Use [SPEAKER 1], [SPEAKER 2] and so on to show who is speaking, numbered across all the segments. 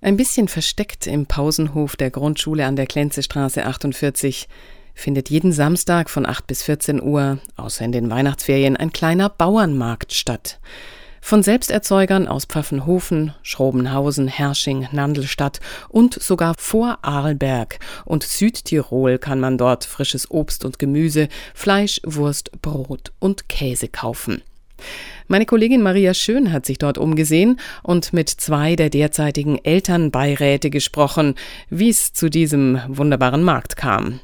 [SPEAKER 1] Ein bisschen versteckt im Pausenhof der Grundschule an der Klenzestraße 48 findet jeden Samstag von 8 bis 14 Uhr, außer in den Weihnachtsferien, ein kleiner Bauernmarkt statt. Von Selbsterzeugern aus Pfaffenhofen, Schrobenhausen, Hersching, Nandelstadt und sogar vor Arlberg und Südtirol kann man dort frisches Obst und Gemüse, Fleisch, Wurst, Brot und Käse kaufen. Meine Kollegin Maria Schön hat sich dort umgesehen und mit zwei der derzeitigen Elternbeiräte gesprochen, wie es zu diesem wunderbaren Markt kam.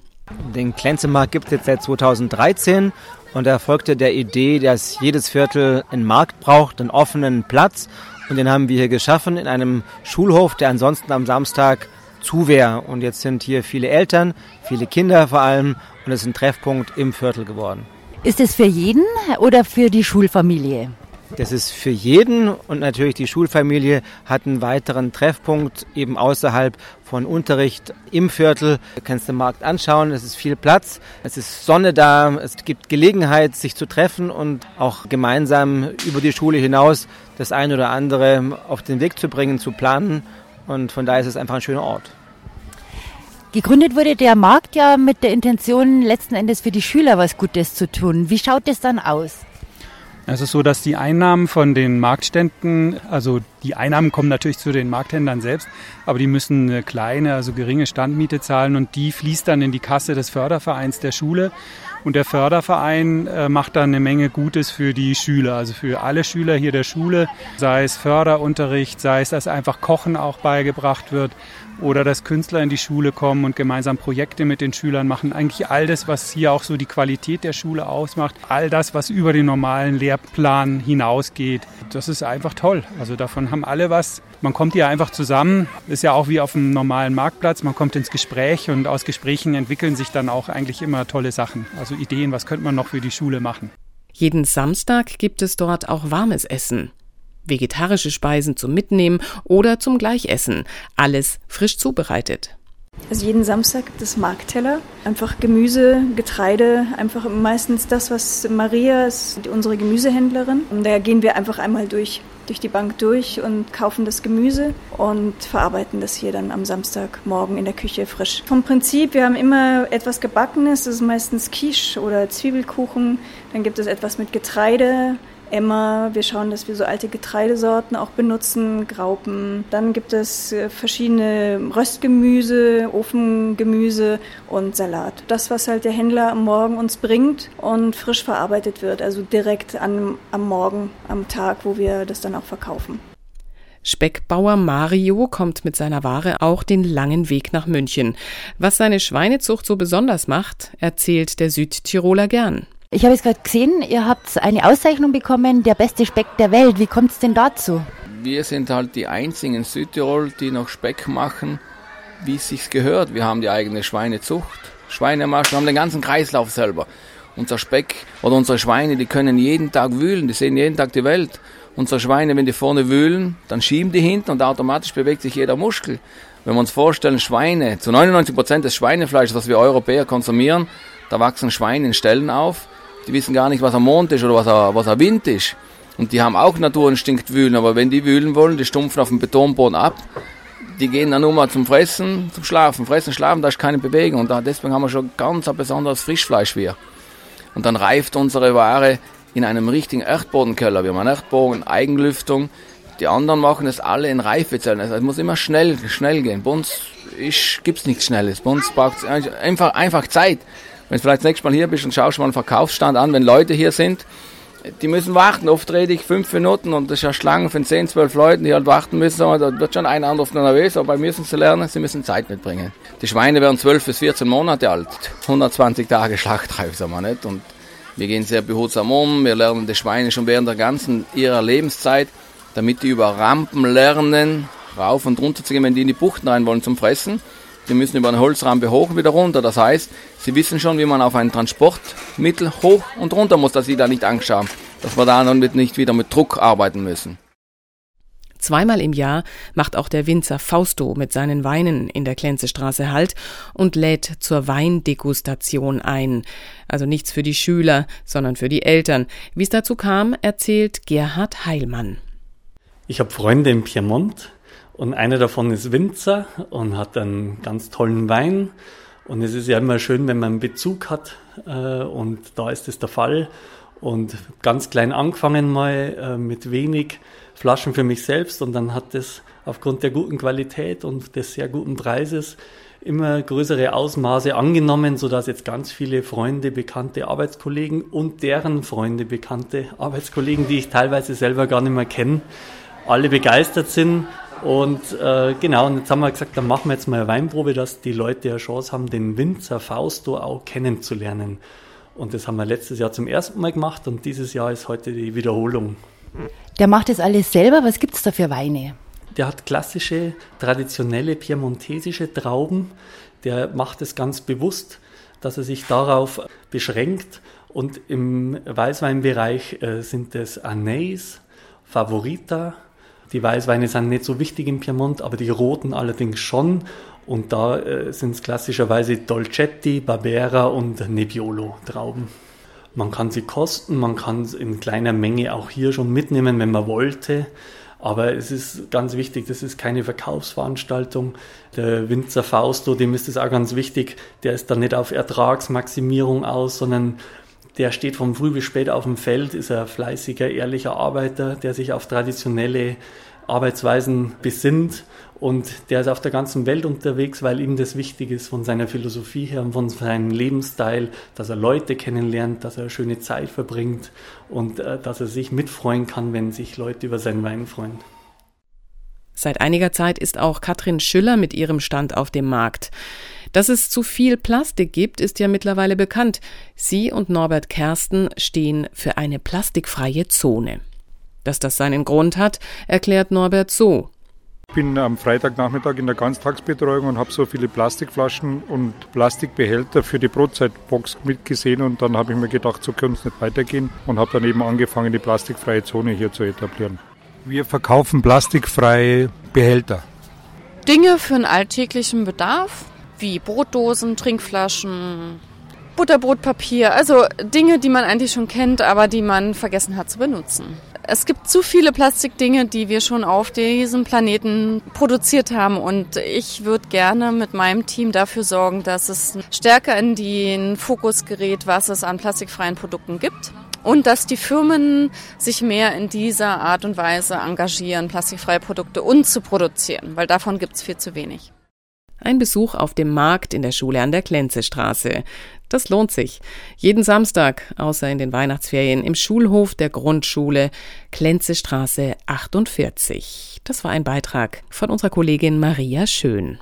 [SPEAKER 2] Den Klenzemarkt gibt es jetzt seit 2013 und er folgte der Idee, dass jedes Viertel einen Markt braucht, einen offenen Platz. Und den haben wir hier geschaffen in einem Schulhof, der ansonsten am Samstag zu wäre. Und jetzt sind hier viele Eltern, viele Kinder vor allem und es ist ein Treffpunkt im Viertel geworden.
[SPEAKER 3] Ist es für jeden oder für die Schulfamilie?
[SPEAKER 2] Das ist für jeden und natürlich die Schulfamilie hat einen weiteren Treffpunkt eben außerhalb von Unterricht im Viertel. Du kannst den Markt anschauen, es ist viel Platz, es ist Sonne da, es gibt Gelegenheit, sich zu treffen und auch gemeinsam über die Schule hinaus das eine oder andere auf den Weg zu bringen, zu planen. Und von daher ist es einfach ein schöner Ort.
[SPEAKER 3] Gegründet wurde der Markt ja mit der Intention, letzten Endes für die Schüler was Gutes zu tun. Wie schaut es dann aus?
[SPEAKER 4] Es ist so, dass die Einnahmen von den Marktständen, also die Einnahmen kommen natürlich zu den Markthändlern selbst, aber die müssen eine kleine, also geringe Standmiete zahlen und die fließt dann in die Kasse des Fördervereins der Schule. Und der Förderverein äh, macht dann eine Menge Gutes für die Schüler, also für alle Schüler hier der Schule, sei es Förderunterricht, sei es, dass einfach Kochen auch beigebracht wird oder dass Künstler in die Schule kommen und gemeinsam Projekte mit den Schülern machen. Eigentlich all das, was hier auch so die Qualität der Schule ausmacht, all das, was über den normalen Lehrplan hinausgeht, das ist einfach toll. Also davon haben alle was. Man kommt hier einfach zusammen, ist ja auch wie auf einem normalen Marktplatz, man kommt ins Gespräch und aus Gesprächen entwickeln sich dann auch eigentlich immer tolle Sachen. Also Ideen, was könnte man noch für die Schule machen.
[SPEAKER 1] Jeden Samstag gibt es dort auch warmes Essen vegetarische Speisen zum Mitnehmen oder zum Gleichessen. Alles frisch zubereitet.
[SPEAKER 5] Also jeden Samstag gibt es Marktteller, einfach Gemüse, Getreide, einfach meistens das, was Maria ist, unsere Gemüsehändlerin. Und da gehen wir einfach einmal durch, durch die Bank durch und kaufen das Gemüse und verarbeiten das hier dann am Samstagmorgen in der Küche frisch. Vom Prinzip, wir haben immer etwas Gebackenes, das ist meistens Quiche oder Zwiebelkuchen. Dann gibt es etwas mit Getreide, Emmer. Wir schauen, dass wir so alte Getreidesorten auch benutzen, Graupen. Dann gibt es äh, verschiedene Röstgemüse, Ofengemüse und Salat. Das, was halt der Händler am Morgen uns bringt und frisch verarbeitet wird, also direkt an, am Morgen, am Tag, wo wir das dann auch verkaufen.
[SPEAKER 1] Speckbauer Mario kommt mit seiner Ware auch den langen Weg nach München. Was seine Schweinezucht so besonders macht, erzählt der Südtiroler gern.
[SPEAKER 3] Ich habe jetzt gerade gesehen, ihr habt eine Auszeichnung bekommen, der beste Speck der Welt. Wie kommt es denn dazu?
[SPEAKER 6] Wir sind halt die einzigen in Südtirol, die noch Speck machen, wie es sich gehört. Wir haben die eigene Schweinezucht, Schweinemarsch, wir haben den ganzen Kreislauf selber. Unser Speck oder unsere Schweine, die können jeden Tag wühlen, die sehen jeden Tag die Welt. Unsere Schweine, wenn die vorne wühlen, dann schieben die hinten und automatisch bewegt sich jeder Muskel. Wenn wir uns vorstellen, Schweine, zu 99 Prozent des Schweinefleisches, was wir Europäer konsumieren, da wachsen Schweine in Stellen auf, die wissen gar nicht, was am Mond ist oder was ein, was ein Wind ist. Und die haben auch Naturinstinkt wühlen, aber wenn die wühlen wollen, die stumpfen auf dem Betonboden ab. Die gehen dann nur mal zum Fressen, zum Schlafen. Fressen, schlafen, da ist keine Bewegung. Und da, deswegen haben wir schon ganz ein besonderes Frischfleisch wir. Und dann reift unsere Ware in einem richtigen Erdbodenkeller. Wir haben einen Erdboden, Eigenlüftung. Die anderen machen es alle in Reifezellen. Also es muss immer schnell, schnell gehen. Bei uns gibt es nichts Schnelles. Bei uns braucht es einfach, einfach Zeit. Wenn du vielleicht das nächste Mal hier bist und schaust mal einen Verkaufsstand an, wenn Leute hier sind, die müssen warten. Oft rede ich fünf Minuten und das ist ja Schlangen von zehn, zwölf Leuten, die halt warten müssen. Da wird schon ein anderer nervös, aber bei mir müssen sie lernen, sie müssen Zeit mitbringen. Die Schweine werden zwölf bis 14 Monate alt. 120 Tage Schlachtreif, sagen wir nicht. Und wir gehen sehr behutsam um. Wir lernen die Schweine schon während der ganzen ihrer Lebenszeit, damit die über Rampen lernen, rauf und runter zu gehen, wenn die in die Buchten rein wollen zum Fressen. Die müssen über eine Holzrampe hoch und wieder runter. Das heißt, sie wissen schon, wie man auf ein Transportmittel hoch und runter muss, dass sie da nicht Angst haben, dass wir da dann nicht wieder mit Druck arbeiten müssen.
[SPEAKER 1] Zweimal im Jahr macht auch der Winzer Fausto mit seinen Weinen in der Klenzestraße Halt und lädt zur Weindegustation ein. Also nichts für die Schüler, sondern für die Eltern. Wie es dazu kam, erzählt Gerhard Heilmann.
[SPEAKER 7] Ich habe Freunde im Piemont Und einer davon ist Winzer und hat einen ganz tollen Wein. Und es ist ja immer schön, wenn man einen Bezug hat. Äh, und da ist es der Fall. Und ganz klein angefangen mal äh, mit wenig Flaschen für mich selbst. Und dann hat es aufgrund der guten Qualität und des sehr guten Preises immer größere Ausmaße angenommen, sodass jetzt ganz viele Freunde, bekannte Arbeitskollegen und deren Freunde, bekannte Arbeitskollegen, die ich teilweise selber gar nicht mehr kenne, alle begeistert sind. Und äh, genau, und jetzt haben wir gesagt, dann machen wir jetzt mal eine Weinprobe, dass die Leute eine Chance haben, den Winzer Fausto auch kennenzulernen. Und das haben wir letztes Jahr zum ersten Mal gemacht und dieses Jahr ist heute die Wiederholung.
[SPEAKER 3] Der macht das alles selber. Was gibt es da für Weine?
[SPEAKER 7] Der hat klassische, traditionelle piemontesische Trauben. Der macht es ganz bewusst, dass er sich darauf beschränkt. Und im Weißweinbereich äh, sind es Anais, Favorita. Die Weißweine sind nicht so wichtig im Piemont, aber die roten allerdings schon. Und da äh, sind es klassischerweise Dolcetti, Barbera und Nebbiolo Trauben. Man kann sie kosten, man kann es in kleiner Menge auch hier schon mitnehmen, wenn man wollte. Aber es ist ganz wichtig, das ist keine Verkaufsveranstaltung. Der Winzer Fausto, dem ist es auch ganz wichtig, der ist da nicht auf Ertragsmaximierung aus, sondern der steht vom früh bis spät auf dem Feld, ist ein fleißiger, ehrlicher Arbeiter, der sich auf traditionelle Arbeitsweisen besinnt und der ist auf der ganzen Welt unterwegs, weil ihm das wichtig ist von seiner Philosophie her und von seinem Lebensstil, dass er Leute kennenlernt, dass er schöne Zeit verbringt und äh, dass er sich mitfreuen kann, wenn sich Leute über seinen Wein freuen.
[SPEAKER 1] Seit einiger Zeit ist auch Katrin Schüller mit ihrem Stand auf dem Markt. Dass es zu viel Plastik gibt, ist ja mittlerweile bekannt. Sie und Norbert Kersten stehen für eine plastikfreie Zone. Dass das seinen Grund hat, erklärt Norbert so.
[SPEAKER 8] Ich bin am Freitagnachmittag in der Ganztagsbetreuung und habe so viele Plastikflaschen und Plastikbehälter für die Brotzeitbox mitgesehen und dann habe ich mir gedacht, so können es nicht weitergehen und habe dann eben angefangen, die plastikfreie Zone hier zu etablieren. Wir verkaufen plastikfreie Behälter.
[SPEAKER 9] Dinge für einen alltäglichen Bedarf, wie Brotdosen, Trinkflaschen, Butterbrotpapier, also Dinge, die man eigentlich schon kennt, aber die man vergessen hat zu benutzen. Es gibt zu viele Plastikdinge, die wir schon auf diesem Planeten produziert haben und ich würde gerne mit meinem Team dafür sorgen, dass es stärker in den Fokus gerät, was es an plastikfreien Produkten gibt und dass die Firmen sich mehr in dieser Art und Weise engagieren, plastikfreie Produkte und zu produzieren, weil davon gibt es viel zu wenig.
[SPEAKER 1] Ein Besuch auf dem Markt in der Schule an der Klenzestraße. Das lohnt sich. Jeden Samstag, außer in den Weihnachtsferien, im Schulhof der Grundschule Klenzestraße 48. Das war ein Beitrag von unserer Kollegin Maria Schön.